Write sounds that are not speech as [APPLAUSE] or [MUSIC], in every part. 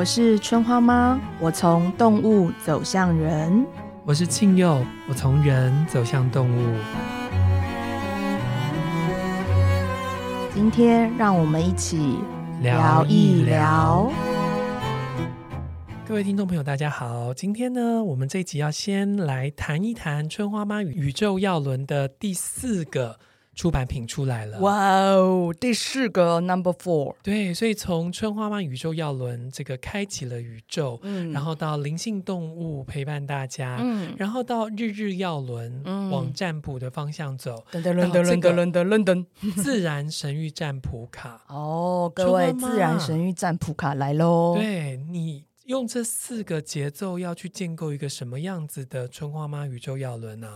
我是春花妈，我从动物走向人。我是庆佑，我从人走向动物。今天让我们一起聊一聊。各位听众朋友，大家好。今天呢，我们这一集要先来谈一谈春花妈宇宙药轮的第四个。出版品出来了，哇哦！第四个 Number Four，对，所以从春花妈宇宙药轮这个开启了宇宙，嗯，然后到灵性动物陪伴大家，嗯，然后到日日药轮，嗯，往占卜的方向走，噔噔噔噔噔噔噔噔，自然神域占卜卡，[LAUGHS] 哦，各位自然神域占卜卡来喽，对你。用这四个节奏要去建构一个什么样子的春花妈宇宙药轮呢？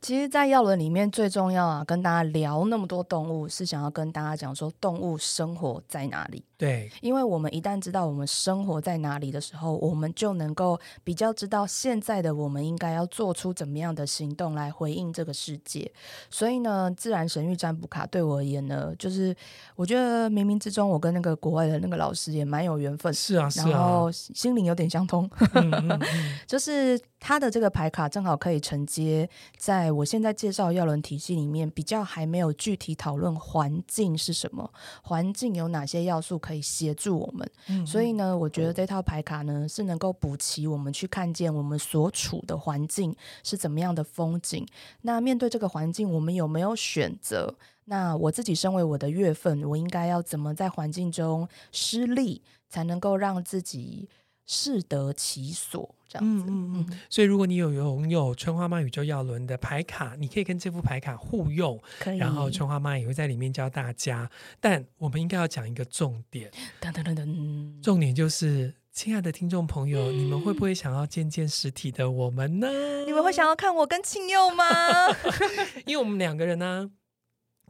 其实，在药轮里面最重要啊，跟大家聊那么多动物，是想要跟大家讲说，动物生活在哪里。对，因为我们一旦知道我们生活在哪里的时候，我们就能够比较知道现在的我们应该要做出怎么样的行动来回应这个世界。所以呢，自然神域占卜卡对我而言呢，就是我觉得冥冥之中，我跟那个国外的那个老师也蛮有缘分。是啊，是啊，然后心灵有点相通，嗯嗯嗯 [LAUGHS] 就是他的这个牌卡正好可以承接在我现在介绍药轮体系里面，比较还没有具体讨论环境是什么，环境有哪些要素可以协助我们，嗯、所以呢，我觉得这套牌卡呢是能够补齐我们去看见我们所处的环境是怎么样的风景。那面对这个环境，我们有没有选择？那我自己身为我的月份，我应该要怎么在环境中失利，才能够让自己适得其所？这样子，嗯嗯，所以如果你有拥有春花妈宇宙药轮的牌卡，你可以跟这副牌卡互用，可以。然后春花妈也会在里面教大家。但我们应该要讲一个重点，[LAUGHS] 噔噔噔噔，重点就是，亲爱的听众朋友，嗯、你们会不会想要见见实体的我们呢？你们会想要看我跟庆佑吗？[LAUGHS] 因为我们两个人呢、啊。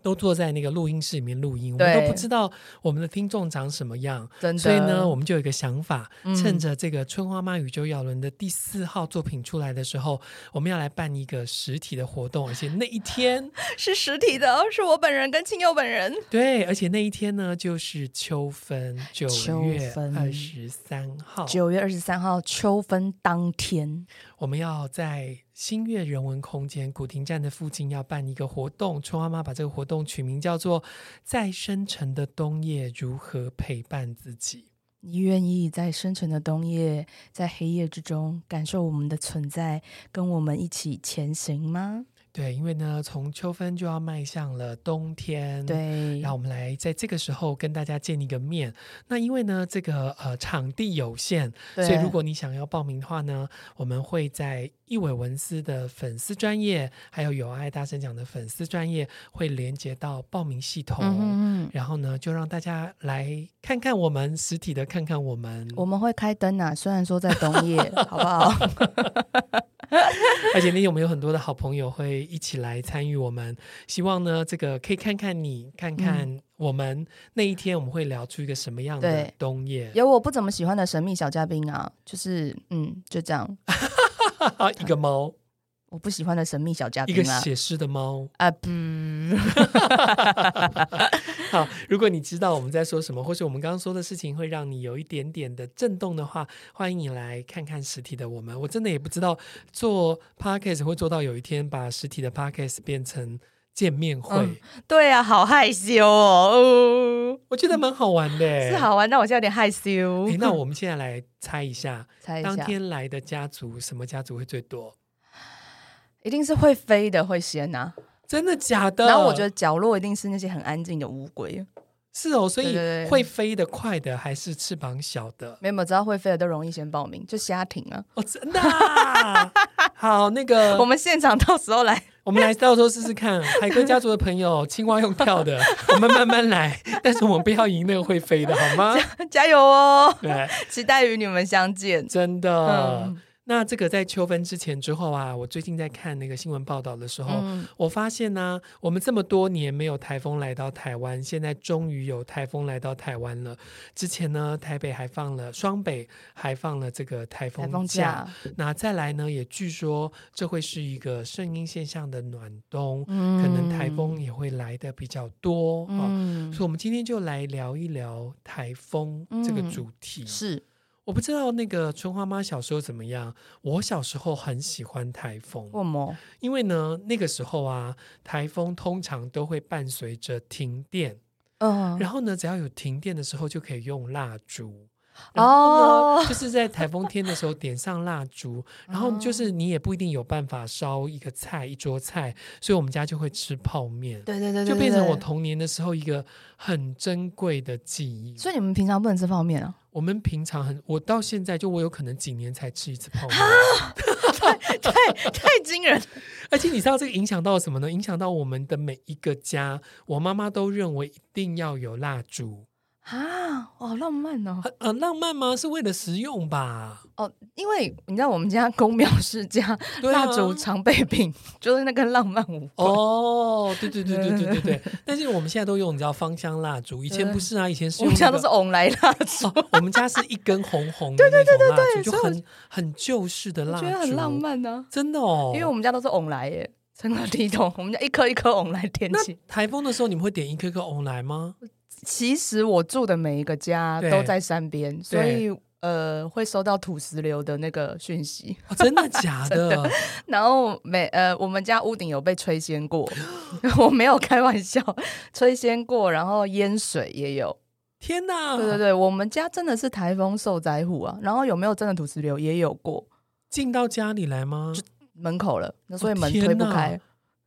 都坐在那个录音室里面录音，我们都不知道我们的听众长什么样，真的。所以呢，我们就有一个想法，嗯、趁着这个春花妈与周耀伦的第四号作品出来的时候，我们要来办一个实体的活动，而且那一天 [LAUGHS] 是实体的，是我本人跟庆祐本人。对，而且那一天呢，就是秋分，九月二十三号，九月二十三号秋分当天，我们要在。新月人文空间古亭站的附近要办一个活动，春花妈把这个活动取名叫做“在深沉的冬夜如何陪伴自己”。你愿意在深沉的冬夜，在黑夜之中感受我们的存在，跟我们一起前行吗？对，因为呢，从秋分就要迈向了冬天，对，让我们来在这个时候跟大家见一个面。那因为呢，这个呃场地有限，所以如果你想要报名的话呢，我们会在一伟文思的粉丝专业，还有有爱大声讲的粉丝专业，会连接到报名系统。嗯嗯，然后呢，就让大家来看看我们实体的，看看我们。我们会开灯啊，虽然说在冬夜，[LAUGHS] 好不好？[LAUGHS] 而且你有没有很多的好朋友会一起来参与我们？希望呢，这个可以看看你，看看我们、嗯、那一天我们会聊出一个什么样的冬夜。有我不怎么喜欢的神秘小嘉宾啊，就是嗯，就这样，[LAUGHS] 一个猫。我不喜欢的神秘小嘉宾，一个写诗的猫啊！不，[LAUGHS] 好，如果你知道我们在说什么，或是我们刚刚说的事情会让你有一点点的震动的话，欢迎你来看看实体的我们。我真的也不知道做 podcast 会做到有一天把实体的 podcast 变成见面会。嗯、对啊，好害羞哦。我觉得蛮好玩的，[LAUGHS] 是好玩，但我现在有点害羞。诶，那我 [LAUGHS] 们现在来猜一下，猜一下，当天来的家族，什么家族会最多？一定是会飞的会先啊，真的假的？然后我觉得角落一定是那些很安静的乌龟。是哦，所以会飞的快的还是翅膀小的？没有，只要会飞的都容易先报名，就瞎停啊。哦，真的啊？[LAUGHS] 好，那个我们现场到时候来，我们来到时候试试看。海哥家族的朋友，青蛙用跳的，[LAUGHS] 我们慢慢来。但是我们不要赢那个会飞的，好吗？[LAUGHS] 加，加油哦！对，期待与你们相见。真的。嗯那这个在秋分之前之后啊，我最近在看那个新闻报道的时候，嗯、我发现呢、啊，我们这么多年没有台风来到台湾，现在终于有台风来到台湾了。之前呢，台北还放了双北还放了这个台风假，那再来呢，也据说这会是一个圣婴现象的暖冬，嗯、可能台风也会来的比较多。嗯、哦，所以我们今天就来聊一聊台风这个主题。嗯、是。我不知道那个春花妈小时候怎么样。我小时候很喜欢台风，为什么？因为呢，那个时候啊，台风通常都会伴随着停电。嗯，然后呢，只要有停电的时候，就可以用蜡烛。然后呢，就是在台风天的时候点上蜡烛，然后就是你也不一定有办法烧一个菜一桌菜，所以我们家就会吃泡面。对对对，就变成我童年的时候一个很珍贵的记忆。所以你们平常不能吃泡面啊？我们平常很，我到现在就我有可能几年才吃一次泡面，太太太惊人。而且你知道这个影响到什么呢？影响到我们的每一个家，我妈妈都认为一定要有蜡烛。啊，好浪漫哦！很、呃、浪漫吗？是为了实用吧？哦，因为你知道我们家公庙是家 [LAUGHS] 蜡烛常备品，就是那个浪漫无关。哦，对对对对对对对。[LAUGHS] 但是我们现在都用你知道芳香蜡烛，以前不是啊，以前是我们家都是翁来蜡烛、哦。我们家是一根红红的那种蜡烛，对对对对对，就很很旧式的蜡烛，我觉得很浪漫呢、啊，真的哦。因为我们家都是翁来耶，成个地 [LAUGHS] 桶，我们家一颗一颗翁来点起。台风的时候你们会点一颗颗翁来吗？其实我住的每一个家都在山边，所以呃会收到土石流的那个讯息。哦，真的假 [LAUGHS] 的？的然后每呃我们家屋顶有被吹掀过，[LAUGHS] 我没有开玩笑，吹掀过，然后淹水也有。天哪！对对对，我们家真的是台风受灾户啊。然后有没有真的土石流也有过？进到家里来吗？就门口了，那所以门推不开。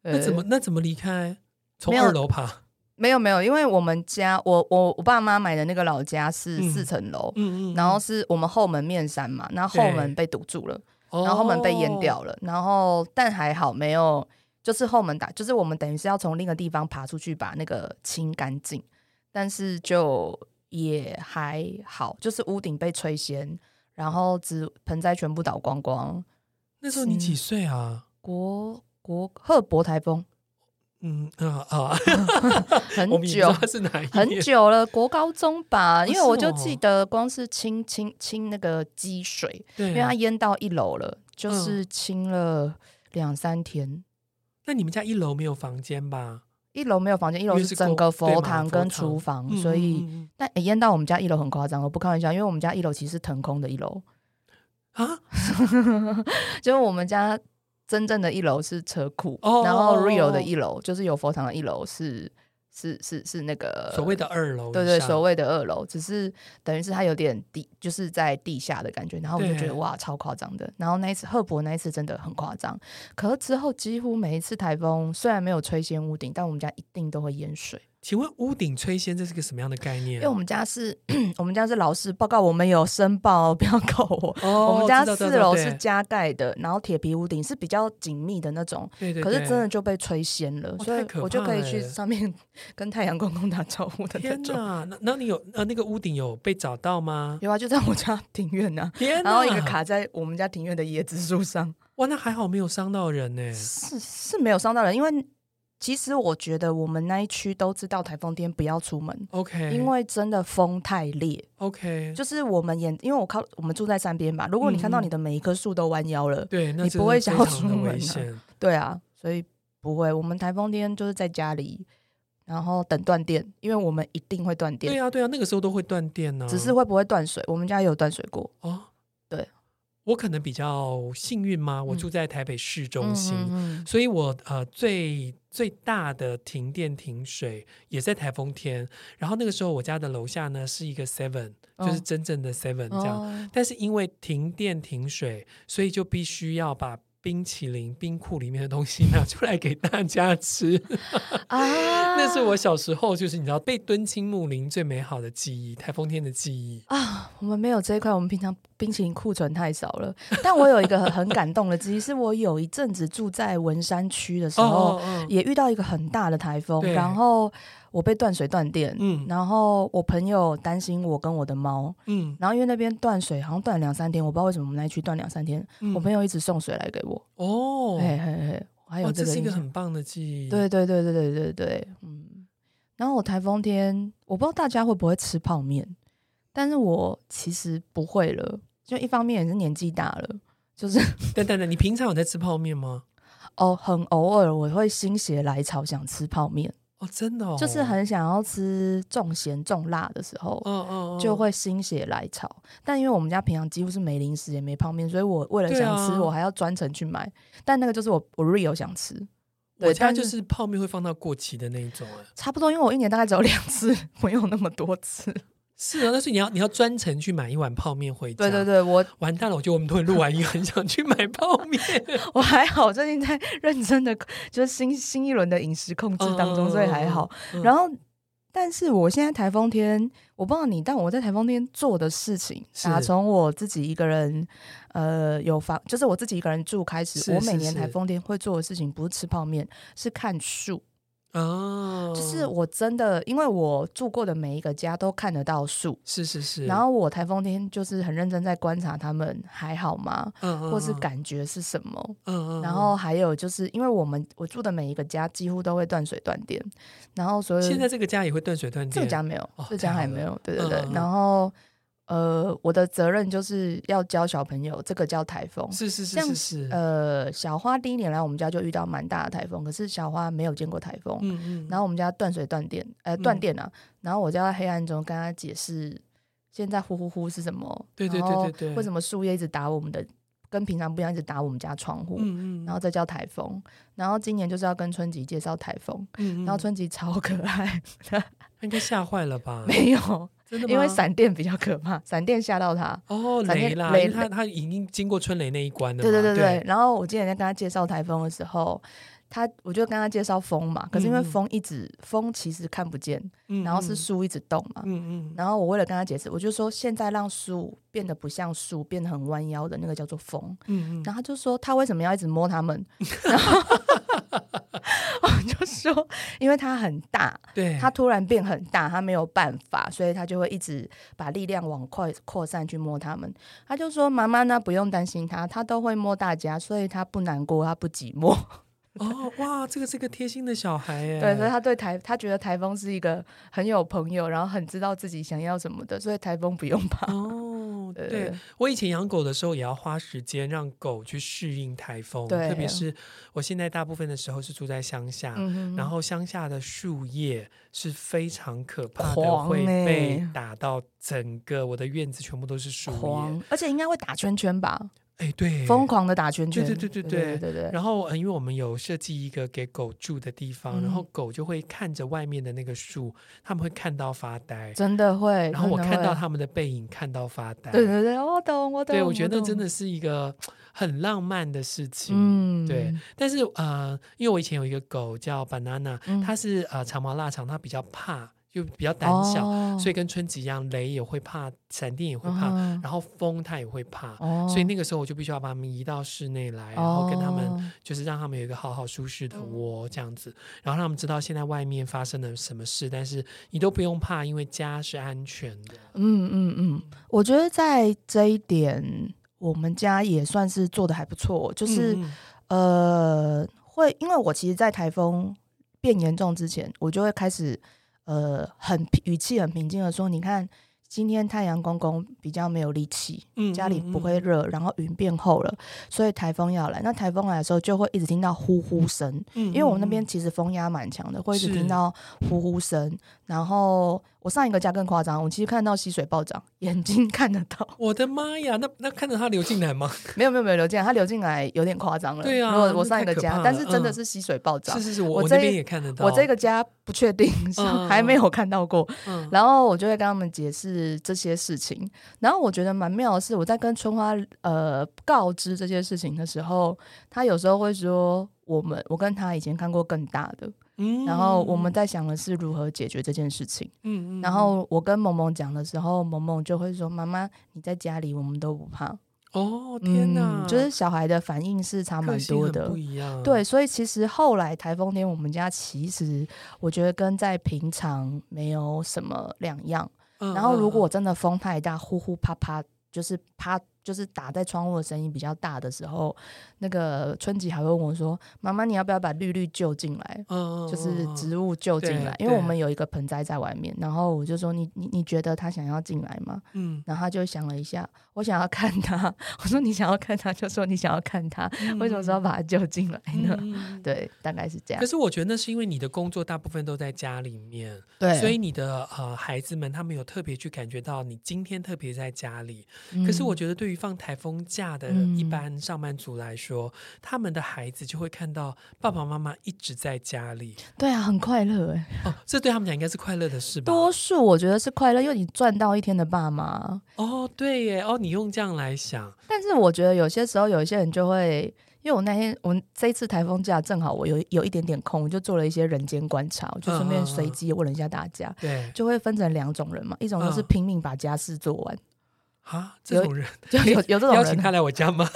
哦，那怎么那怎么离开？从二楼爬？没有没有，因为我们家我我我爸妈买的那个老家是四层楼，嗯嗯，然后是我们后门面山嘛，那后后门被堵住了，然后后门被淹掉了，哦、然后但还好没有，就是后门打，就是我们等于是要从另一个地方爬出去把那个清干净，但是就也还好，就是屋顶被吹掀，然后只盆栽全部倒光光。那时候你几岁啊？国国赫伯台风。嗯啊啊，[LAUGHS] 很久很久了，国高中吧，因为我就记得光是清清清那个积水，对，因为它淹到一楼了，就是清了两三天。那你们家一楼没有房间吧？一楼没有房间，一楼是整个佛堂跟厨房，所以但淹到我们家一楼很夸张，我不开玩笑，因为我们家一楼其实是腾空的一楼。啊，[LAUGHS] 就是我们家。真正的一楼是车库，oh, 然后 real 的一楼就是有佛堂的一楼是是是是那个所谓的二楼，对对，所谓的二楼，只是等于是它有点地，就是在地下的感觉，然后我就觉得哇，超夸张的。然后那一次赫伯那一次真的很夸张，可是之后几乎每一次台风虽然没有吹掀屋顶，但我们家一定都会淹水。请问屋顶吹仙这是个什么样的概念？因为我们家是，[CLEARS THROAT] 我们家是老师报告，我们有申报，不要告我。[LAUGHS] 哦、我们家四楼是加盖的，然后铁皮屋顶是比较紧密的那种。对对对。可是真的就被吹仙了，所以我就可以去上面跟太阳公公打招呼的那种。天哪！那那你有呃那个屋顶有被找到吗？有啊，就在我家庭院啊。天哪！然后一个卡在我们家庭院的椰子树上。哇，那还好没有伤到人呢。是是没有伤到人，因为。其实我觉得我们那一区都知道台风天不要出门，OK，因为真的风太烈，OK，就是我们眼，因为我靠，我们住在山边吧，如果你看到你的每一棵树都弯腰了，对、嗯，你不会想要出门的，对啊，所以不会。我们台风天就是在家里，然后等断电，因为我们一定会断电，对啊，对啊，那个时候都会断电呢、啊，只是会不会断水，我们家也有断水过哦，对。我可能比较幸运吗？我住在台北市中心，所以我呃最最大的停电停水也在台风天。然后那个时候我家的楼下呢是一个 Seven，就是真正的 Seven 这样。哦、但是因为停电停水，所以就必须要把。冰淇淋冰库里面的东西拿出来给大家吃啊！[LAUGHS] 那是我小时候，就是你知道被敦亲睦邻最美好的记忆，台风天的记忆啊！我们没有这一块，我们平常冰淇淋库存太少了。[LAUGHS] 但我有一个很感动的记忆，是我有一阵子住在文山区的时候，哦哦哦也遇到一个很大的台风，然后。我被断水断电，嗯，然后我朋友担心我跟我的猫，嗯，然后因为那边断水好像断两三天，我不知道为什么我们那区断两三天，嗯、我朋友一直送水来给我，哦，嘿嘿嘿，还有这个，这是一个很棒的记忆，对对对对对对对，嗯，然后我台风天，我不知道大家会不会吃泡面，但是我其实不会了，就一方面也是年纪大了，就是，等等等，你平常有在吃泡面吗？哦，很偶尔我会心血来潮想吃泡面。哦，真的，哦，就是很想要吃重咸重辣的时候，嗯嗯，就会心血来潮。但因为我们家平常几乎是没零食也没泡面，所以我为了想吃，我还要专程去买。但那个就是我我 real 想吃，我家就是泡面会放到过期的那一种，差不多，因为我一年大概只有两次，[LAUGHS] 没有那么多次。是啊，但是你要你要专程去买一碗泡面回家。对对对，我完蛋了，我觉得我们都会录完音，很想去买泡面。[LAUGHS] 我还好，最近在 [LAUGHS] 认真的，就是新新一轮的饮食控制当中，嗯、所以还好。嗯、然后，但是我现在台风天，我不知道你，但我在台风天做的事情，打从我自己一个人，呃，有房，就是我自己一个人住开始，是是是我每年台风天会做的事情，不是吃泡面，是看树。哦，就是我真的，因为我住过的每一个家都看得到树，是是是。然后我台风天就是很认真在观察他们还好吗？嗯嗯，或是感觉是什么？嗯嗯。然后还有就是，因为我们我住的每一个家几乎都会断水断电，然后所以现在这个家也会断水断电，这个家没有，这个家还没有。对对对，然后。呃，我的责任就是要教小朋友，这个叫台风。是是是是是。呃，小花第一年来我们家就遇到蛮大的台风，可是小花没有见过台风。嗯嗯。然后我们家断水断电，呃，断电啊。嗯、然后我就在黑暗中跟他解释，现在呼呼呼是什么？对对对对对。为什么树叶一直打我们的，跟平常不一样，一直打我们家窗户？嗯嗯。然后这叫台风。然后今年就是要跟春吉介绍台风。嗯嗯。然后春吉超可爱，应该吓坏了吧？[LAUGHS] 没有。因为闪电比较可怕，闪电吓到他哦，雷啦，雷他他已经经过春雷那一关了。对对对对。然后我今天在跟他介绍台风的时候，他我就跟他介绍风嘛，可是因为风一直风其实看不见，然后是树一直动嘛，嗯嗯。然后我为了跟他解释，我就说现在让树变得不像树，变得很弯腰的那个叫做风，嗯嗯。然后他就说他为什么要一直摸他们？[LAUGHS] 然后我就说，因为它很大，对，它突然变很大，它没有办法，所以它就会一直把力量往扩扩散去摸他们。他就说：“妈妈呢，不用担心他，他都会摸大家，所以他不难过，他不寂寞。” [LAUGHS] 哦，哇，这个是个贴心的小孩耶。对，所以他对台，他觉得台风是一个很有朋友，然后很知道自己想要什么的，所以台风不用怕。哦，[LAUGHS] 对，对，我以前养狗的时候，也要花时间让狗去适应台风，对特别是我现在大部分的时候是住在乡下，嗯、然后乡下的树叶是非常可怕的，欸、会被打到整个我的院子全部都是树叶，而且应该会打圈圈吧。哎，对，疯狂的打圈圈，对对对对对对对。然后，因为我们有设计一个给狗住的地方，然后狗就会看着外面的那个树，他们会看到发呆，真的会。然后我看到他们的背影，看到发呆。对对对，我懂我懂。对，我觉得真的是一个很浪漫的事情。嗯，对。但是呃，因为我以前有一个狗叫 Banana，它是呃长毛腊肠，它比较怕。就比较胆小，哦、所以跟春子一样，雷也会怕，闪电也会怕，嗯、然后风它也会怕，哦、所以那个时候我就必须要把他们移到室内来，然后跟他们就是让他们有一个好好舒适的窝这样子，然后让他们知道现在外面发生了什么事，但是你都不用怕，因为家是安全的。嗯嗯嗯，我觉得在这一点，我们家也算是做的还不错，就是、嗯、呃，会因为我其实，在台风变严重之前，我就会开始。呃，很语气很平静的说：“你看，今天太阳公公比较没有力气，嗯，家里不会热，然后云变厚了，所以台风要来。那台风来的时候，就会一直听到呼呼声，嗯、因为我们那边其实风压蛮强的，会一直听到呼呼声，是然后。”我上一个家更夸张，我其实看到溪水暴涨，眼睛 [LAUGHS] 看得到。我的妈呀，那那看着它流进来吗？[LAUGHS] 没有没有没有流进来，它流进来有点夸张了。对啊，我我上一个家，但是真的是溪水暴涨。是是是，我这边也看得到。我这个家不确定，还没有看到过。然后我就会跟他们解释这些事情。然后我觉得蛮妙的是，我在跟春花呃告知这些事情的时候，他有时候会说：“我们我跟他以前看过更大的。”嗯，然后我们在想的是如何解决这件事情。嗯嗯，然后我跟萌萌讲的时候，萌萌就会说：“妈妈，你在家里，我们都不怕。”哦，天哪！嗯，就是小孩的反应是差蛮多的，不一样。对，所以其实后来台风天，我们家其实我觉得跟在平常没有什么两样。然后如果真的风太大，呼呼啪啪，就是啪就是打在窗户的声音比较大的时候，那个春吉还会问我说：“妈妈，你要不要把绿绿救进来？嗯，就是植物救进来，因为我们有一个盆栽在外面。”然后我就说：“你你你觉得他想要进来吗？”嗯，然后他就想了一下，我想要看他。我说：“你想要看他，就说你想要看他，嗯、[LAUGHS] 为什么说要把他救进来呢？”嗯、对，大概是这样。可是我觉得那是因为你的工作大部分都在家里面，对，所以你的呃孩子们他们有特别去感觉到你今天特别在家里。嗯、可是我觉得对于放台风假的一般上班族来说，嗯、他们的孩子就会看到爸爸妈妈一直在家里。对啊，很快乐哎。哦，这对他们讲应该是快乐的事吧？多数我觉得是快乐，因为你赚到一天的爸妈。哦，对耶。哦，你用这样来想。但是我觉得有些时候有一些人就会，因为我那天我这一次台风假正好我有有一点点空，我就做了一些人间观察，我就顺便随机问了一下大家。对，就会分成两种人嘛，一种就是拼命把家事做完。啊，这种人 [LAUGHS] 就有有这种人邀请他来我家吗？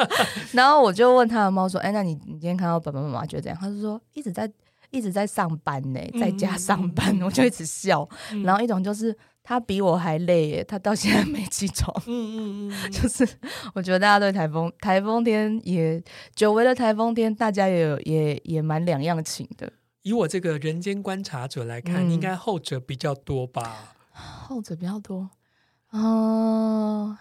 [LAUGHS] 然后我就问他的猫说：“哎，那你你今天看到爸爸妈妈觉得怎样？”他就说：“一直在一直在上班呢，在家上班。嗯”我就一直笑。嗯、然后一种就是他比我还累耶，他到现在没起床。嗯嗯嗯，[LAUGHS] 就是我觉得大家对台风台风天也久违的台风天，大家也有也也蛮两样情的。以我这个人间观察者来看，嗯、应该后者比较多吧？后者比较多。哦，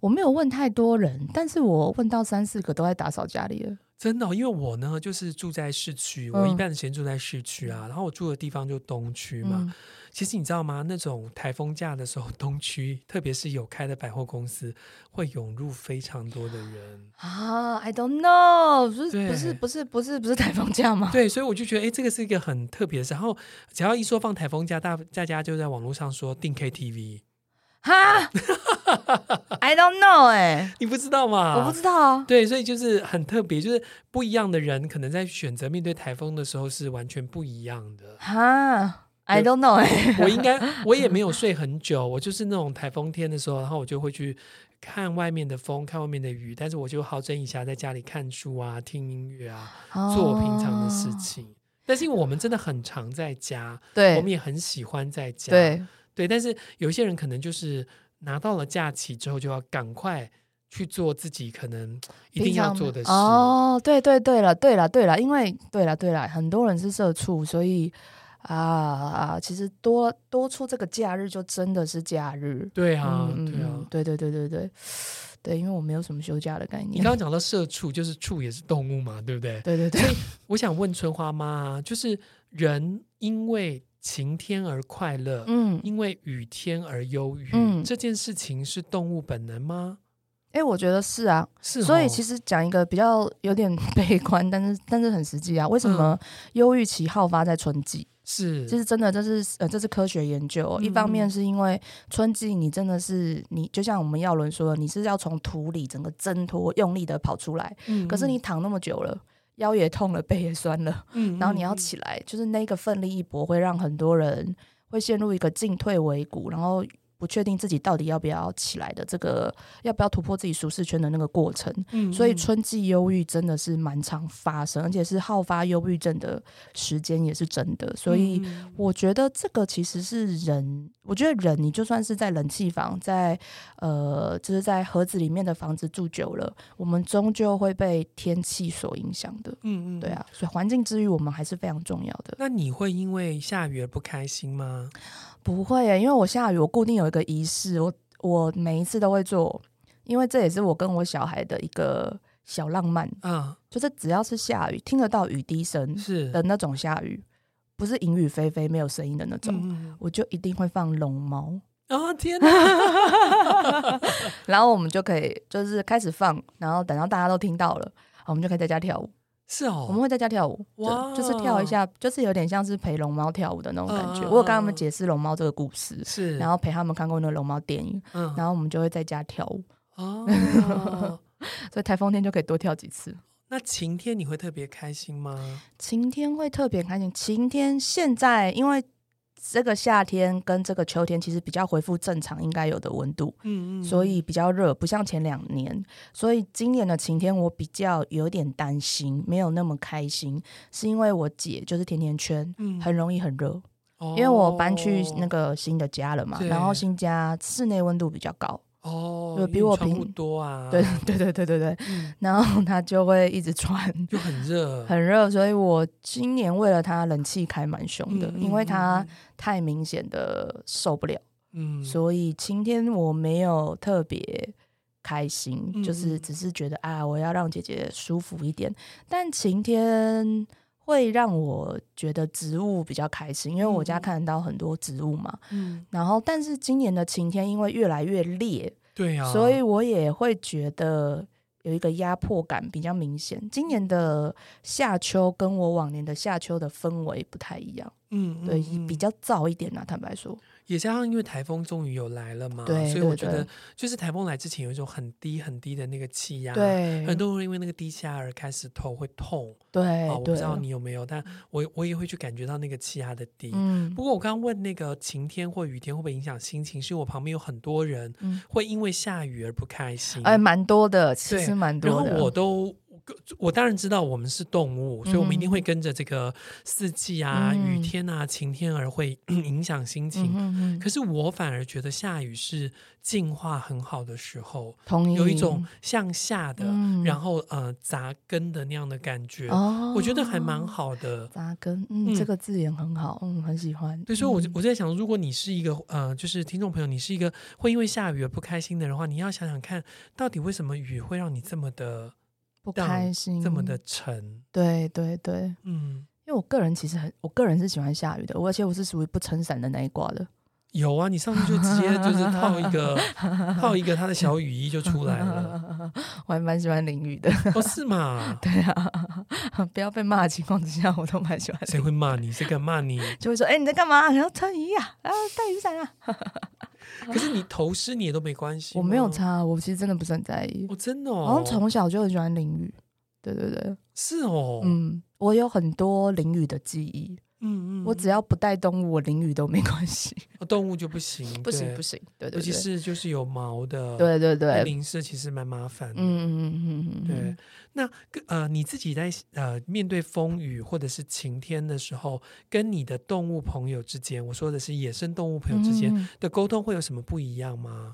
我没有问太多人，但是我问到三四个都在打扫家里了。真的，因为我呢就是住在市区，我一半的时间住在市区啊，然后我住的地方就东区嘛。其实你知道吗？那种台风假的时候，东区特别是有开的百货公司会涌入非常多的人啊。I don't know，不是不是不是不是不是台风假吗？对，所以我就觉得，哎，这个是一个很特别的事。然后只要一说放台风假，大大家就在网络上说订 KTV。哈，[LAUGHS] I don't know，哎、欸，你不知道吗？我不知道啊。对，所以就是很特别，就是不一样的人，可能在选择面对台风的时候是完全不一样的。哈，I don't know，哎、欸，我应该 [LAUGHS] 我也没有睡很久，我就是那种台风天的时候，然后我就会去看外面的风，看外面的雨，但是我就好整一下在家里看书啊，听音乐啊，做我平常的事情。哦、但是因为我们真的很常在家，对，我们也很喜欢在家，对。对，但是有一些人可能就是拿到了假期之后，就要赶快去做自己可能一定要做的事。哦，对对对了，对了对了，因为对了对了，很多人是社畜，所以啊啊，其实多多出这个假日就真的是假日。对啊，嗯、对啊，对对对对对对，因为我没有什么休假的概念。你刚刚讲到社畜，就是畜也是动物嘛，对不对？对对对。所以我想问春花妈，就是人因为。晴天而快乐，嗯，因为雨天而忧郁，嗯，这件事情是动物本能吗？哎，我觉得是啊，是哦。所以其实讲一个比较有点悲观，[LAUGHS] 但是但是很实际啊。为什么忧郁期好发在春季？是，其实真的这是呃，这是科学研究哦。一方面是因为春季你真的是你，就像我们耀伦说的，你是要从土里整个挣脱，用力的跑出来。嗯，可是你躺那么久了。腰也痛了，背也酸了，嗯，然后你要起来，嗯、就是那个奋力一搏，会让很多人会陷入一个进退维谷，然后。不确定自己到底要不要起来的这个，要不要突破自己舒适圈的那个过程，嗯嗯，所以春季忧郁真的是蛮常发生，而且是好发忧郁症的时间也是真的。所以我觉得这个其实是人，我觉得人你就算是在冷气房，在呃，就是在盒子里面的房子住久了，我们终究会被天气所影响的。嗯嗯，对啊，所以环境之余，我们还是非常重要的。那你会因为下雨而不开心吗？不会耶，因为我下雨，我固定有一个仪式，我我每一次都会做，因为这也是我跟我小孩的一个小浪漫啊，就是只要是下雨，听得到雨滴声是的那种下雨，是不是淫雨霏霏没有声音的那种，嗯、我就一定会放龙猫啊！天哪，[LAUGHS] 然后我们就可以就是开始放，然后等到大家都听到了，我们就可以在家跳舞。是哦，我们会在家跳舞，哇就，就是跳一下，就是有点像是陪龙猫跳舞的那种感觉。呃、我有跟他们解释龙猫这个故事，是，然后陪他们看过那个龙猫电影，嗯、然后我们就会在家跳舞。哦，[LAUGHS] 所以台风天就可以多跳几次。那晴天你会特别开心吗？晴天会特别开心。晴天现在因为。这个夏天跟这个秋天其实比较恢复正常应该有的温度，嗯嗯，所以比较热，不像前两年。所以今年的晴天我比较有点担心，没有那么开心，是因为我姐就是甜甜圈，嗯，很容易很热，哦，因为我搬去那个新的家了嘛，然后新家室内温度比较高。哦，就比我平多啊。对对对对对对，嗯、[LAUGHS] 然后他就会一直穿，[LAUGHS] 就很热，[LAUGHS] 很热。所以我今年为了他冷气开蛮凶的，嗯、因为他太明显的受不了。嗯，所以晴天我没有特别开心，嗯、就是只是觉得啊，我要让姐姐舒服一点。但晴天会让我觉得植物比较开心，因为我家看得到很多植物嘛。嗯，然后但是今年的晴天因为越来越烈，对呀、啊，所以我也会觉得有一个压迫感比较明显。今年的夏秋跟我往年的夏秋的氛围不太一样，嗯，对，比较燥一点啊，坦白说。也加上，因为台风终于有来了嘛，对所以我觉得就是台风来之前有一种很低很低的那个气压，对很多人因为那个低气压而开始头会痛。对，我不知道你有没有，但我我也会去感觉到那个气压的低。嗯，不过我刚刚问那个晴天或雨天会不会影响心情，是我旁边有很多人会因为下雨而不开心。哎，蛮多的，其实蛮多的。然后我都。我当然知道我们是动物，所以我们一定会跟着这个四季啊、嗯、雨天啊、晴天而会影响心情。嗯嗯、可是我反而觉得下雨是进化很好的时候，同有一种向下的，嗯、然后呃扎根的那样的感觉。哦、我觉得还蛮好的。扎根，嗯，嗯这个字眼很好，嗯，很喜欢。对，所以我我在想，如果你是一个呃，就是听众朋友，你是一个会因为下雨而不开心的人的话，你要想想看，到底为什么雨会让你这么的。不开心，这么的沉，对对对，嗯，因为我个人其实很，我个人是喜欢下雨的，而且我是属于不撑伞的那一挂的。有啊，你上次就直接就是套一个 [LAUGHS] 套一个他的小雨衣就出来了。我还蛮喜欢淋雨的，不、哦、是嘛？[LAUGHS] 对啊，不要被骂的情况之下，我都蛮喜欢。谁会骂你？谁敢骂你？就会说：“哎、欸，你在干嘛？然后撑雨衣啊，然后带雨伞啊。[LAUGHS] ”可是你头湿你也都没关系。我没有擦，我其实真的不是很在意。我、哦、真的、哦，好像从小就很喜欢淋雨。对对对，是哦，嗯，我有很多淋雨的记忆。嗯嗯，我只要不带动物，我淋雨都没关系。动物就不行，不 [LAUGHS] 行不行。对对，尤其是就是有毛的，对对对，淋湿其实蛮麻烦的。嗯嗯嗯嗯对，那呃，你自己在呃面对风雨或者是晴天的时候，跟你的动物朋友之间，我说的是野生动物朋友之间的沟通会有什么不一样吗？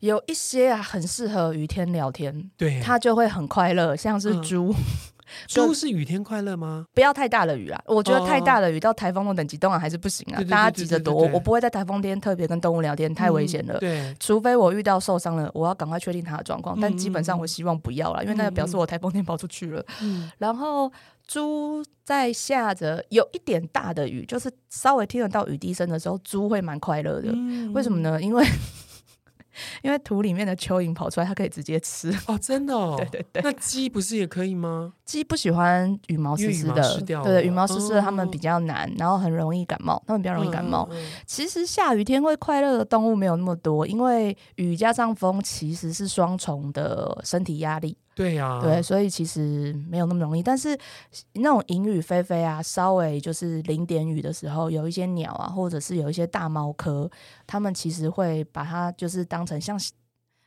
有一些啊，很适合雨天聊天，对，它就会很快乐，像是猪。猪是雨天快乐吗？不要太大的雨啊！我觉得太大的雨到台风的等级当然还是不行啊！大家急着躲，我不会在台风天特别跟动物聊天，太危险了。对，除非我遇到受伤了，我要赶快确定它的状况。但基本上我希望不要了，因为那个表示我台风天跑出去了。然后猪在下着有一点大的雨，就是稍微听得到雨滴声的时候，猪会蛮快乐的。为什么呢？因为因为土里面的蚯蚓跑出来，它可以直接吃哦，真的哦，对对对。那鸡不是也可以吗？鸡不喜欢羽毛湿湿的，对对，羽毛湿湿的，它们比较难，然后很容易感冒，它们比较容易感冒。其实下雨天会快乐的动物没有那么多，因为雨加上风其实是双重的身体压力。对呀、啊，对，所以其实没有那么容易。但是那种淫雨霏霏啊，稍微就是零点雨的时候，有一些鸟啊，或者是有一些大猫科，它们其实会把它就是当成像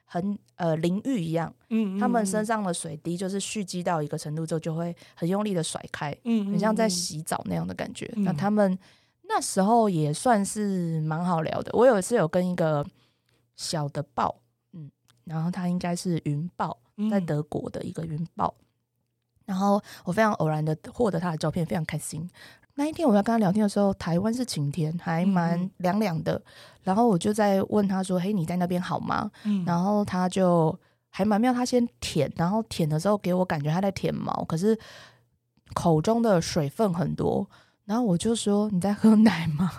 很呃淋浴一样，嗯，嗯，他们身上的水滴就是蓄积到一个程度之后，就会很用力的甩开，嗯，很像在洗澡那样的感觉。嗯、那它们那时候也算是蛮好聊的。我有一次有跟一个小的豹，嗯，然后它应该是云豹。在德国的一个云豹，然后我非常偶然的获得他的照片，非常开心。那一天我在跟他聊天的时候，台湾是晴天，还蛮凉凉的。然后我就在问他说：“嘿，你在那边好吗？”然后他就还蛮妙，他先舔，然后舔的时候给我感觉他在舔毛，可是口中的水分很多。然后我就说：“你在喝奶吗？”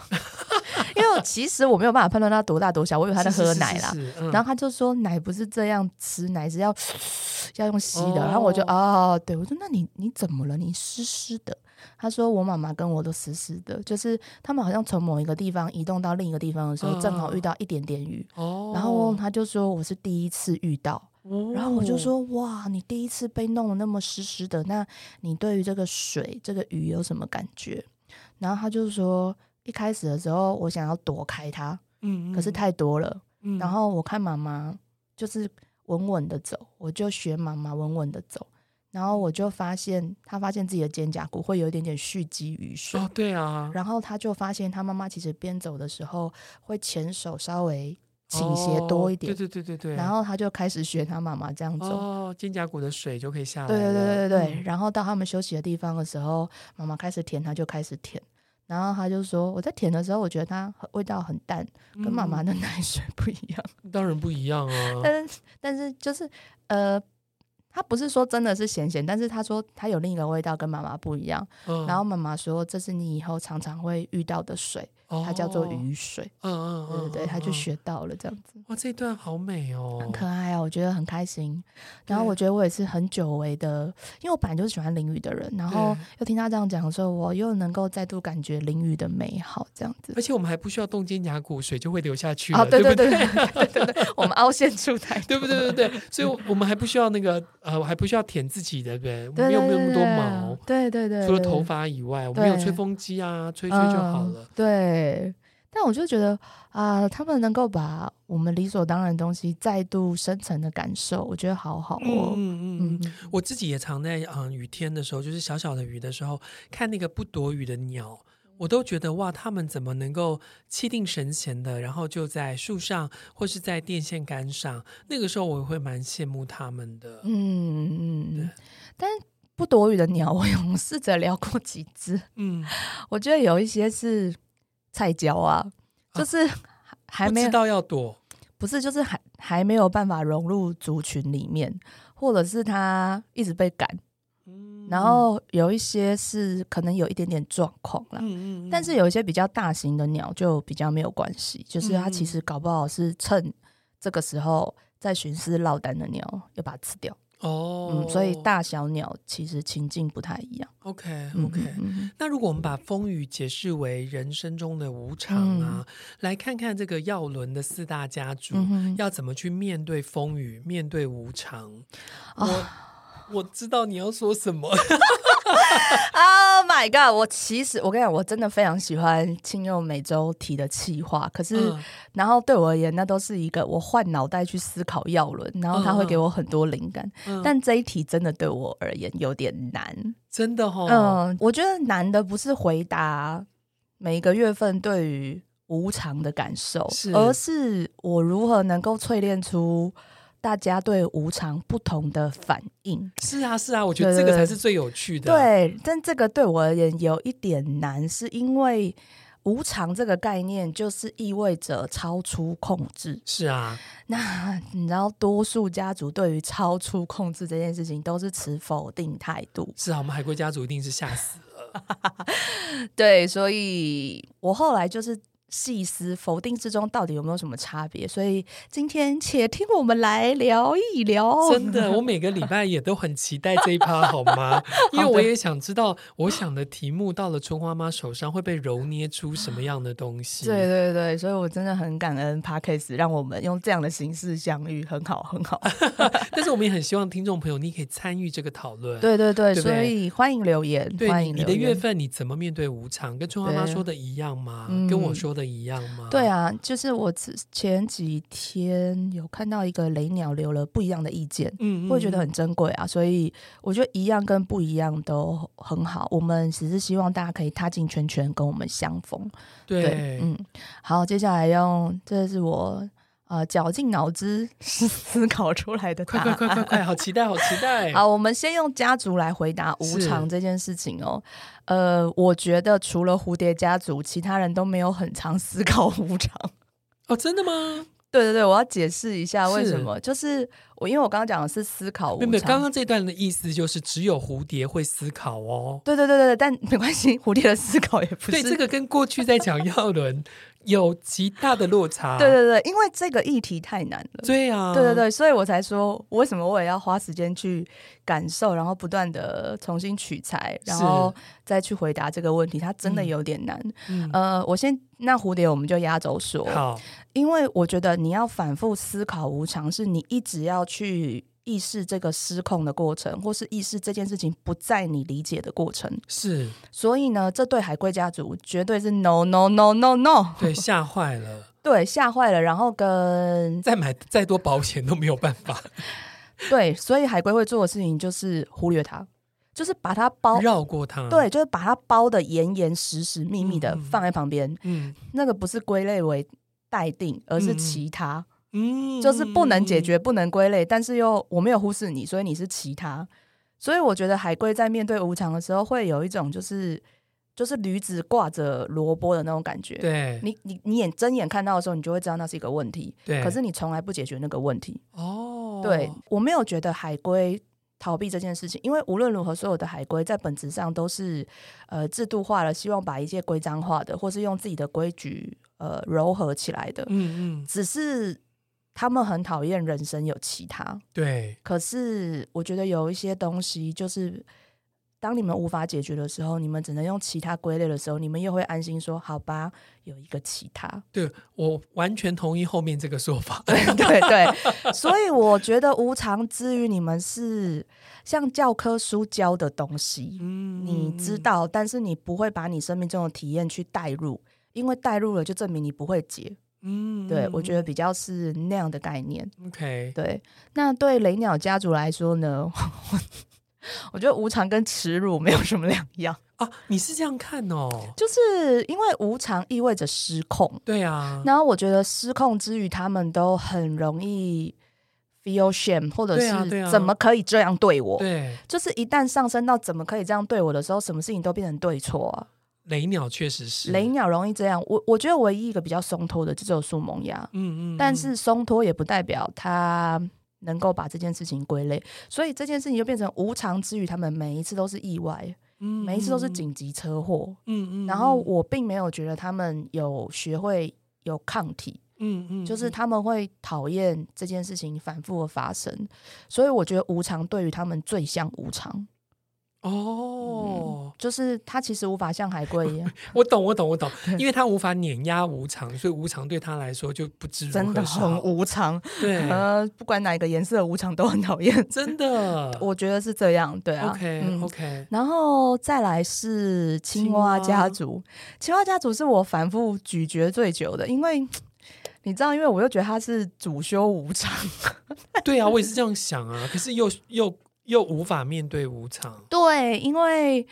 其实我没有办法判断他多大多小，我以为他在喝奶啦。然后他就说，奶不是这样吃，奶是要 [SNIFFS] 要用吸的。然后我就哦，对，我说那你你怎么了？你湿湿的。他说我妈妈跟我都湿湿的，就是他们好像从某一个地方移动到另一个地方的时候，正好遇到一点点雨。然后他就说我是第一次遇到。然后我就说哇，你第一次被弄得那么湿湿的，那你对于这个水这个雨有什么感觉？然后他就说。一开始的时候，我想要躲开它，嗯，可是太多了，嗯，然后我看妈妈就是稳稳的走，我就学妈妈稳稳的走，然后我就发现他发现自己的肩胛骨会有一点点蓄积雨水，哦，对啊，然后他就发现他妈妈其实边走的时候会前手稍微倾斜多一点，哦，对对对对对，然后他就开始学他妈妈这样走，哦，肩胛骨的水就可以下来，对对对对对，嗯、然后到他们休息的地方的时候，妈妈开始舔，他就开始舔，然后他就说，我在舔的时候，我觉得它味道很淡，跟妈妈的奶水不一样，嗯、[LAUGHS] 当然不一样啊，但是但是就是呃。他不是说真的是咸咸，但是他说他有另一个味道跟妈妈不一样。嗯、然后妈妈说，这是你以后常常会遇到的水。它叫做雨水，嗯嗯嗯，对对对，他就学到了这样子。哇，这一段好美哦，很可爱啊，我觉得很开心。然后我觉得我也是很久违的，因为我本来就是喜欢淋雨的人，然后又听他这样讲的时候，我又能够再度感觉淋雨的美好，这样子。而且我们还不需要动肩胛骨，水就会流下去。哦，对对对对对对，我们凹陷出台，对不对？对对，所以我们还不需要那个呃，还不需要舔自己的，对不对？我们又没有那么多毛，对对对，除了头发以外，我们有吹风机啊，吹吹就好了。对。但我就觉得啊、呃，他们能够把我们理所当然的东西再度深层的感受，我觉得好好哦。嗯嗯嗯，我自己也常在嗯、呃、雨天的时候，就是小小的雨的时候，看那个不躲雨的鸟，我都觉得哇，他们怎么能够气定神闲的，然后就在树上或是在电线杆上，那个时候我会蛮羡慕他们的。嗯嗯，对但不躲雨的鸟，我有试着聊过几只。嗯，我觉得有一些是。菜椒啊，就是还没有、啊、知道要躲，不是，就是还还没有办法融入族群里面，或者是他一直被赶，嗯、然后有一些是可能有一点点状况啦，嗯嗯嗯，但是有一些比较大型的鸟就比较没有关系，就是它其实搞不好是趁这个时候在寻思落单的鸟要把它吃掉。哦、嗯，所以大小鸟其实情境不太一样。OK OK，嗯，那如果我们把风雨解释为人生中的无常啊，嗯、来看看这个耀伦的四大家族要怎么去面对风雨，面对无常。我、哦、我知道你要说什么。[LAUGHS] [LAUGHS] Oh my god！我其实我跟你讲，我真的非常喜欢青佑每周提的气话。可是，嗯、然后对我而言，那都是一个我换脑袋去思考要轮，然后他会给我很多灵感。嗯、但这一题真的对我而言有点难，真的哈、哦。嗯，我觉得难的不是回答每一个月份对于无常的感受，是而是我如何能够淬炼出。大家对无常不同的反应，是啊，是啊，我觉得这个才是最有趣的。对，但这个对我而言有一点难，是因为无常这个概念就是意味着超出控制。是啊，那你知道，多数家族对于超出控制这件事情都是持否定态度。是啊，我们海龟家族一定是吓死了。[LAUGHS] 对，所以我后来就是。细思否定之中到底有没有什么差别？所以今天且听我们来聊一聊。真的，我每个礼拜也都很期待这一趴，好吗？[LAUGHS] 因为我也想知道，我想的题目到了春花妈手上会被揉捏出什么样的东西。对对对，所以我真的很感恩 Podcast 让我们用这样的形式相遇，很好很好。[LAUGHS] 但是我们也很希望听众朋友你可以参与这个讨论。对对对，对对所以欢迎留言。对欢迎你的月份你怎么面对无常？跟春花妈说的一样吗？嗯、跟我说的一样吗？对啊，就是我前几天有看到一个雷鸟留了不一样的意见，嗯，会觉得很珍贵啊，所以我觉得一样跟不一样都很好。我们只是希望大家可以踏进圈圈，跟我们相逢。对，对，嗯，好，接下来用这是我呃绞尽脑汁思考出来的快快快快快，好期待，好期待。[LAUGHS] 好，我们先用家族来回答无常这件事情哦。呃，我觉得除了蝴蝶家族，其他人都没有很常思考无常。哦，真的吗？对对对，我要解释一下为什么。是就是我，因为我刚刚讲的是思考无常。没有，刚刚这段的意思就是只有蝴蝶会思考哦。对对对对，但没关系，蝴蝶的思考也不是。对，这个跟过去在讲药轮。有极大的落差，对对对，因为这个议题太难了，对啊，对对对，所以我才说，为什么我也要花时间去感受，然后不断的重新取材，然后再去回答这个问题，它真的有点难。嗯、呃，我先那蝴蝶，我们就压轴说，好，因为我觉得你要反复思考无常，是你一直要去。意识这个失控的过程，或是意识这件事情不在你理解的过程，是。所以呢，这对海龟家族绝对是 no no no no no，对，吓坏了，[LAUGHS] 对，吓坏了。然后跟再买再多保险都没有办法。[LAUGHS] 对，所以海龟会做的事情就是忽略它，就是把它包绕过它，对，就是把它包的严严实实、密密的放在旁边。嗯，嗯，那个不是归类为。待定，而是其他。嗯，就是不能解决、不能归类，但是又我没有忽视你，所以你是其他。所以我觉得海龟在面对无常的时候，会有一种就是就是驴子挂着萝卜的那种感觉。对，你你你眼睁眼看到的时候，你就会知道那是一个问题。对，可是你从来不解决那个问题。哦，对，我没有觉得海龟逃避这件事情，因为无论如何，所有的海归在本质上都是呃制度化了，希望把一切规章化的，或是用自己的规矩呃糅合起来的。嗯嗯，只是。他们很讨厌人生有其他，对。可是我觉得有一些东西，就是当你们无法解决的时候，你们只能用其他归类的时候，你们又会安心说：“好吧，有一个其他。”对，我完全同意后面这个说法。[LAUGHS] 对对对，所以我觉得无常之于你们是像教科书教的东西，嗯，你知道，但是你不会把你生命中的体验去带入，因为带入了就证明你不会解。嗯，对，我觉得比较是那样的概念。OK，对，那对雷鸟家族来说呢，[LAUGHS] 我觉得无常跟耻辱没有什么两样啊。你是这样看哦？就是因为无常意味着失控，对啊。然后我觉得失控之余，他们都很容易 feel shame，或者是怎么可以这样对我？对啊，对，就是一旦上升到怎么可以这样对我的时候，什么事情都变成对错啊。雷鸟确实是雷鸟容易这样，我我觉得唯一一个比较松脱的就只有树萌芽，嗯，嗯嗯，但是松脱也不代表他能够把这件事情归类，所以这件事情就变成无常之余，他们每一次都是意外，嗯，每一次都是紧急车祸，嗯嗯，然后我并没有觉得他们有学会有抗体，嗯嗯，就是他们会讨厌这件事情反复的发生，所以我觉得无常对于他们最像无常。哦、嗯，就是他其实无法像海龟一样，[LAUGHS] 我懂，我懂，我懂，[LAUGHS] 因为他无法碾压无常，所以无常对他来说就不知真的很无常。对，呃，不管哪一个颜色的无常都很讨厌，真的，我觉得是这样。对啊，OK、然后再来是青蛙家族，青蛙。家族是我反复咀嚼最久的，因为 [TSK] 你知道，因为我又觉得他是主修无常，[LAUGHS] 对啊，我也是这样想啊，可是又又。又无法面对无常，对，因为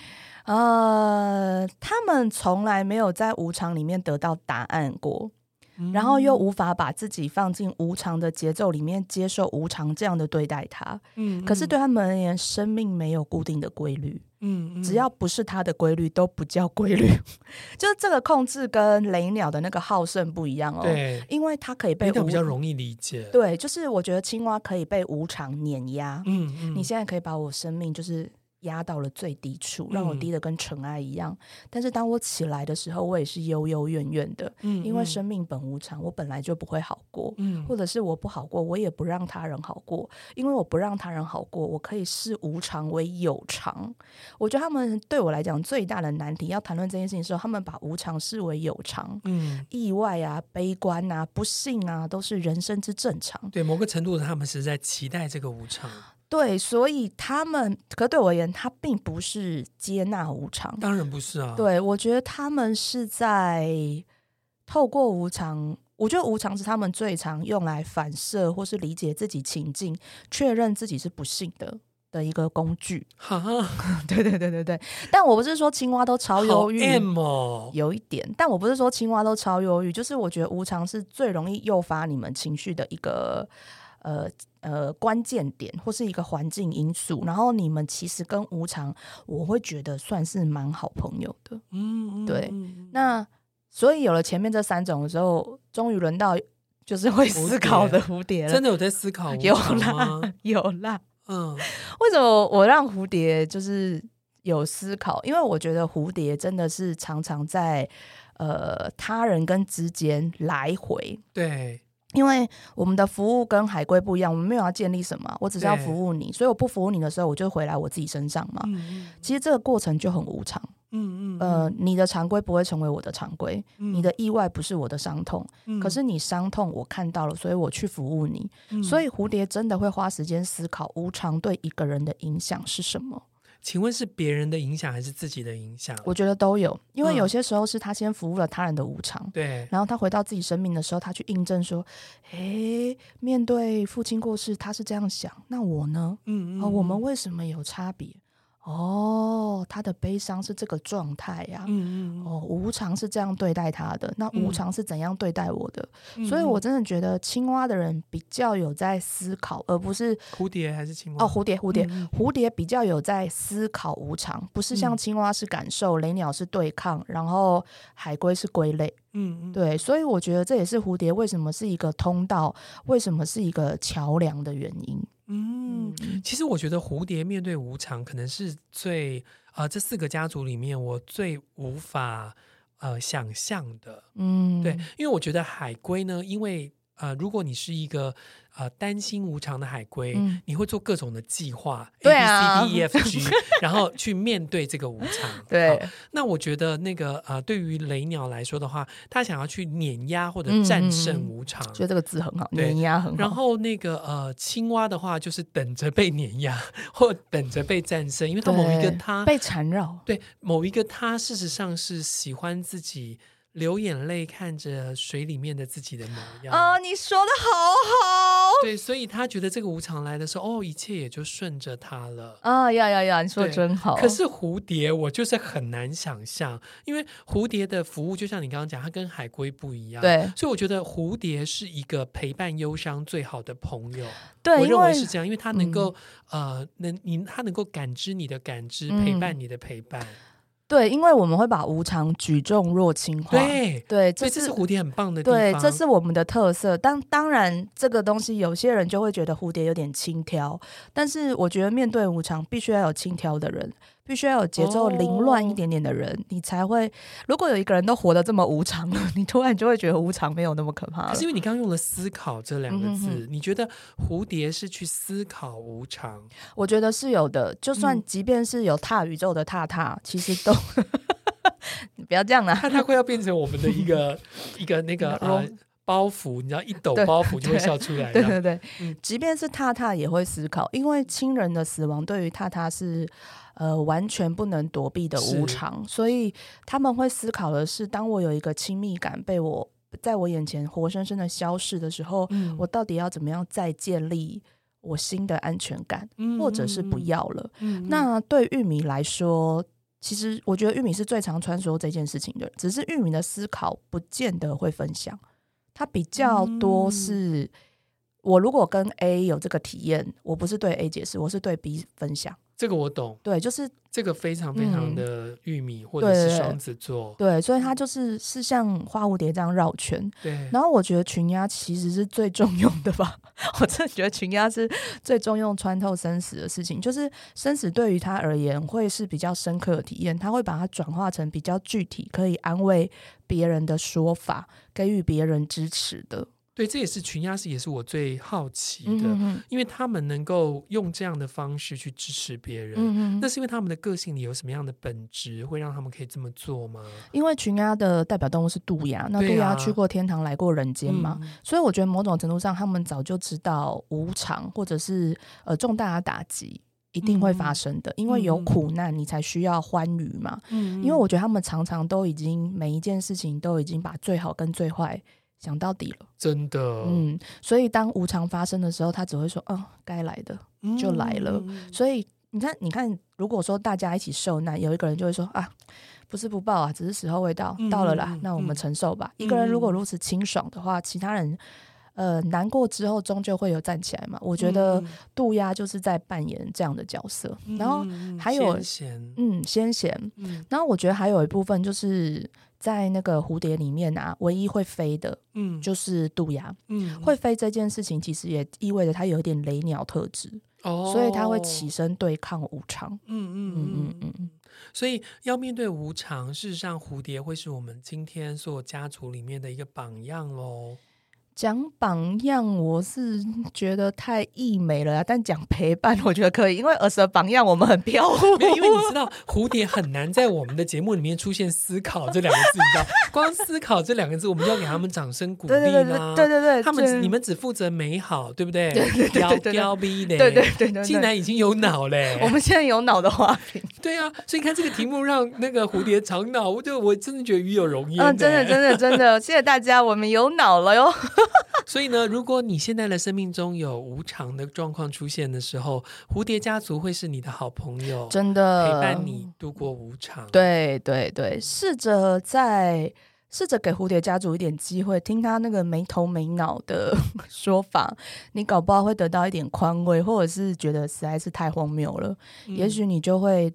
呃，他们从来没有在无常里面得到答案过，嗯、然后又无法把自己放进无常的节奏里面，接受无常这样的对待他。嗯，可是对他们而言，生命没有固定的规律。嗯，嗯，只要不是它的规律，都不叫规律。[LAUGHS] 就是这个控制跟雷鸟的那个好胜不一样哦。对，因为它可以被比较容易理解。对，就是我觉得青蛙可以被无常碾压。嗯嗯，你现在可以把我生命就是。压到了最低处，让我低的跟尘埃一样。嗯、但是当我起来的时候，我也是悠悠怨怨的。嗯，因为生命本无常，我本来就不会好过。嗯，或者是我不好过，我也不让他人好过。因为我不让他人好过，我可以视无常为有常。我觉得他们对我来讲最大的难题，要谈论这件事情的时候，他们把无常视为有常。嗯，意外啊、悲观啊、不幸啊，都是人生之正常。对，某个程度，他们是在期待这个无常。对，所以他们，可对我而言，他并不是接纳无常，当然不是啊。对，我觉得他们是在透过无常，我觉得无常是他们最常用来反射或是理解自己情境、确认自己是不幸的的一个工具。哈，[LAUGHS] 对对对对对。但我不是说青蛙都超忧郁，哦、有一点。但我不是说青蛙都超忧郁，就是我觉得无常是最容易诱发你们情绪的一个。呃呃，关键点或是一个环境因素，然后你们其实跟无常，我会觉得算是蛮好朋友的。嗯，对。那所以有了前面这三种的时候，终于轮到就是会思考的蝴蝶了。真的有在思考？[LAUGHS] 有啦，有啦。嗯，[LAUGHS] 为什么我让蝴蝶就是有思考？因为我觉得蝴蝶真的是常常在呃他人跟之间来回。对。因为我们的服务跟海龟不一样，我们没有要建立什么，我只是要服务你，所以我不服务你的时候，我就回来我自己身上嘛。嗯、其实这个过程就很无常。嗯嗯。呃，你的常规不会成为我的常规，嗯、你的意外不是我的伤痛，嗯、可是你伤痛我看到了，所以我去服务你。嗯、所以蝴蝶真的会花时间思考无常对一个人的影响是什么。请问是别人的影响还是自己的影响？我觉得都有，因为有些时候是他先服务了他人的无常，嗯、对，然后他回到自己生命的时候，他去印证说：“诶，面对父亲过世，他是这样想，那我呢？嗯嗯，哦，我们为什么有差别？哦，他的悲伤是这个状态呀。嗯嗯。哦，无常是这样对待他的，那无常是怎样对待我的？嗯、所以我真的觉得青蛙的人比较有在思考，而不是蝴蝶还是青蛙？哦，蝴蝶，蝴蝶，嗯、蝴蝶比较有在思考无常，不是像青蛙是感受，雷鸟是对抗，然后海龟是归类。嗯嗯。对，所以我觉得这也是蝴蝶为什么是一个通道，为什么是一个桥梁的原因。嗯，其实我觉得蝴蝶面对无常，可能是最啊、呃、这四个家族里面我最无法呃想象的。嗯，对，因为我觉得海龟呢，因为呃，如果你是一个。呃，担心无常的海龟，嗯、你会做各种的计划，A、啊、B、C、D、E、F、G，然后去面对这个无常。[LAUGHS] 对，那我觉得那个呃，对于雷鸟来说的话，他想要去碾压或者战胜无常，觉得、嗯、这个字很好，碾压很好。然后那个呃，青蛙的话，就是等着被碾压或等着被战胜，因为他某一个他被缠绕，对某一个他，事实上是喜欢自己。流眼泪看着水里面的自己的模样啊！你说的好好，对，所以他觉得这个无常来的时候，哦，一切也就顺着他了啊！呀呀呀，你说的真好。可是蝴蝶，我就是很难想象，因为蝴蝶的服务就像你刚刚讲，它跟海龟不一样，对，所以我觉得蝴蝶是一个陪伴忧伤最好的朋友。对，我认为是这样，因为它能够、嗯、呃，能你它能够感知你的感知，陪伴你的陪伴。嗯对，因为我们会把无常举重若轻化。对对，这是蝴蝶很棒的地方。对，这是我们的特色。当当然，这个东西有些人就会觉得蝴蝶有点轻佻，但是我觉得面对无常，必须要有轻佻的人。必须要有节奏凌乱一点点的人，哦、你才会。如果有一个人都活得这么无常了，你突然就会觉得无常没有那么可怕了。可是因为你刚刚用了“思考”这两个字，你觉得蝴蝶是去思考无常？我觉得是有的。就算即便是有踏宇宙的踏踏，嗯、其实都 [LAUGHS] 你不要这样了、啊。踏踏会要变成我们的一个 [LAUGHS] 一个那个呃包袱，你知道一抖包袱就会笑出来。对对对，嗯、即便是踏踏也会思考，因为亲人的死亡对于踏踏是。呃，完全不能躲避的无常，所以他们会思考的是：当我有一个亲密感被我在我眼前活生生的消逝的时候，嗯、我到底要怎么样再建立我新的安全感，嗯、或者是不要了？嗯、那对玉米来说，其实我觉得玉米是最常穿梭这件事情的，只是玉米的思考不见得会分享，它比较多是、嗯、我如果跟 A 有这个体验，我不是对 A 解释，我是对 B 分享。这个我懂，对，就是这个非常非常的玉米、嗯、或者是双子座，对，所以它就是是像花蝴蝶这样绕圈，对。然后我觉得群压其实是最重用的吧，[LAUGHS] 我真的觉得群压是最重用穿透生死的事情，就是生死对于他而言会是比较深刻的体验，他会把它转化成比较具体可以安慰别人的说法，给予别人支持的。对，这也是群鸭是也是我最好奇的，因为他们能够用这样的方式去支持别人，嗯、那是因为他们的个性里有什么样的本质，会让他们可以这么做吗？因为群鸭的代表动物是渡鸦，那渡鸦去过天堂，来过人间嘛，嗯、所以我觉得某种程度上，他们早就知道无常或者是呃重大的打击一定会发生的，嗯、因为有苦难，你才需要欢愉嘛。嗯、因为我觉得他们常常都已经每一件事情都已经把最好跟最坏。想到底了，真的，嗯，所以当无常发生的时候，他只会说：“嗯，该来的就来了。嗯”所以你看，你看，如果说大家一起受难，有一个人就会说：“啊，不是不报啊，只是时候未到，嗯、到了啦，嗯、那我们承受吧。嗯”一个人如果如此清爽的话，其他人呃难过之后终究会有站起来嘛。我觉得渡鸦就是在扮演这样的角色，嗯、然后还有嗯先贤，嗯，然后我觉得还有一部分就是。在那个蝴蝶里面啊，唯一会飞的，嗯，就是渡鸦，嗯，会飞这件事情其实也意味着它有一点雷鸟特质，哦，所以它会起身对抗无常，嗯嗯嗯嗯嗯，所以要面对无常，事实上蝴蝶会是我们今天所有家族里面的一个榜样喽。讲榜样，我是觉得太溢美了，但讲陪伴，[LAUGHS] 我觉得可以，因为儿时的榜样我们很飘忽。[LAUGHS] 因为你知道，蝴蝶很难在我们的节目里面出现“思考”这两个字，你知道，光“思考”这两个字，我们就要给他们掌声鼓励啦。对对对，他们你们只负责美好，对不对？对对对对对对对，竟然已经有脑嘞！我们现在有脑的花瓶。对啊，所以你看这个题目让那个蝴蝶长脑，我就我真的觉得与有容易。嗯，真的真的真的，谢谢大家，我们有脑了哟。所以呢，如果你现在的生命中有无常的状况出现的时候，蝴蝶家族会是你的好朋友，真的陪伴你度过无常。对对对，试着在。试着给蝴蝶家族一点机会，听他那个没头没脑的 [LAUGHS] 说法，你搞不好会得到一点宽慰，或者是觉得实在是太荒谬了。嗯、也许你就会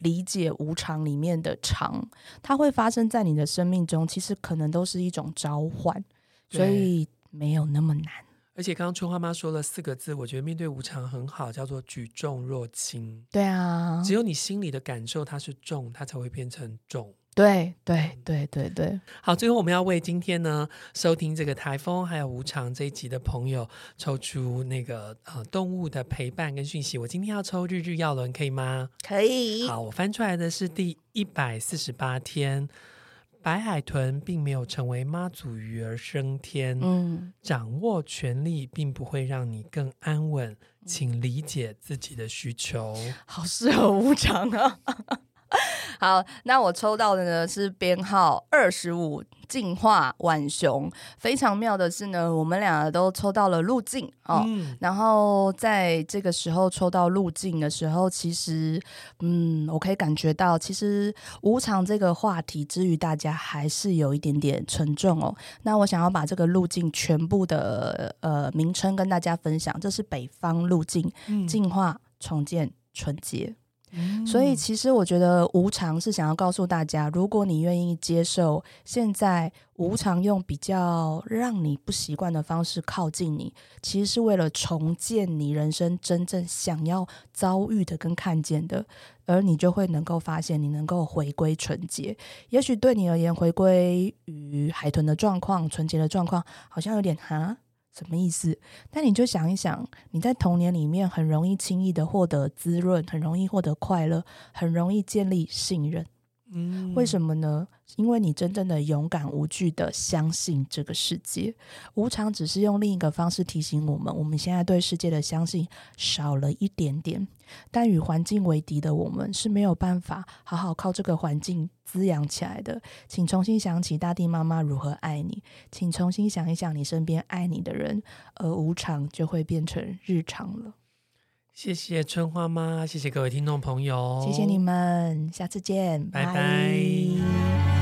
理解无常里面的常，它会发生在你的生命中，其实可能都是一种召唤，所以没有那么难。而且刚刚春花妈说了四个字，我觉得面对无常很好，叫做举重若轻。对啊，只有你心里的感受它是重，它才会变成重。对对对对对，好，最后我们要为今天呢收听这个台风还有无常这一集的朋友抽出那个呃动物的陪伴跟讯息。我今天要抽日日耀轮，可以吗？可以。好，我翻出来的是第一百四十八天，白海豚并没有成为妈祖鱼而升天。嗯，掌握权力并不会让你更安稳，请理解自己的需求。好适合无常啊。[LAUGHS] 好，那我抽到的呢是编号二十五，进化浣熊。非常妙的是呢，我们两个都抽到了路径哦。嗯、然后在这个时候抽到路径的时候，其实，嗯，我可以感觉到，其实无常这个话题之于大家还是有一点点沉重哦。那我想要把这个路径全部的呃名称跟大家分享，这是北方路径，进化、重建、纯洁。所以，其实我觉得无常是想要告诉大家，如果你愿意接受现在无常，用比较让你不习惯的方式靠近你，其实是为了重建你人生真正想要遭遇的跟看见的，而你就会能够发现，你能够回归纯洁。也许对你而言，回归于海豚的状况、纯洁的状况，好像有点哈。什么意思？那你就想一想，你在童年里面很容易轻易的获得滋润，很容易获得快乐，很容易建立信任。嗯，为什么呢？因为你真正的勇敢无惧的相信这个世界。无常只是用另一个方式提醒我们，我们现在对世界的相信少了一点点。但与环境为敌的我们是没有办法好好靠这个环境滋养起来的。请重新想起大地妈妈如何爱你，请重新想一想你身边爱你的人，而无常就会变成日常了。谢谢春花妈，谢谢各位听众朋友，谢谢你们，下次见，拜拜。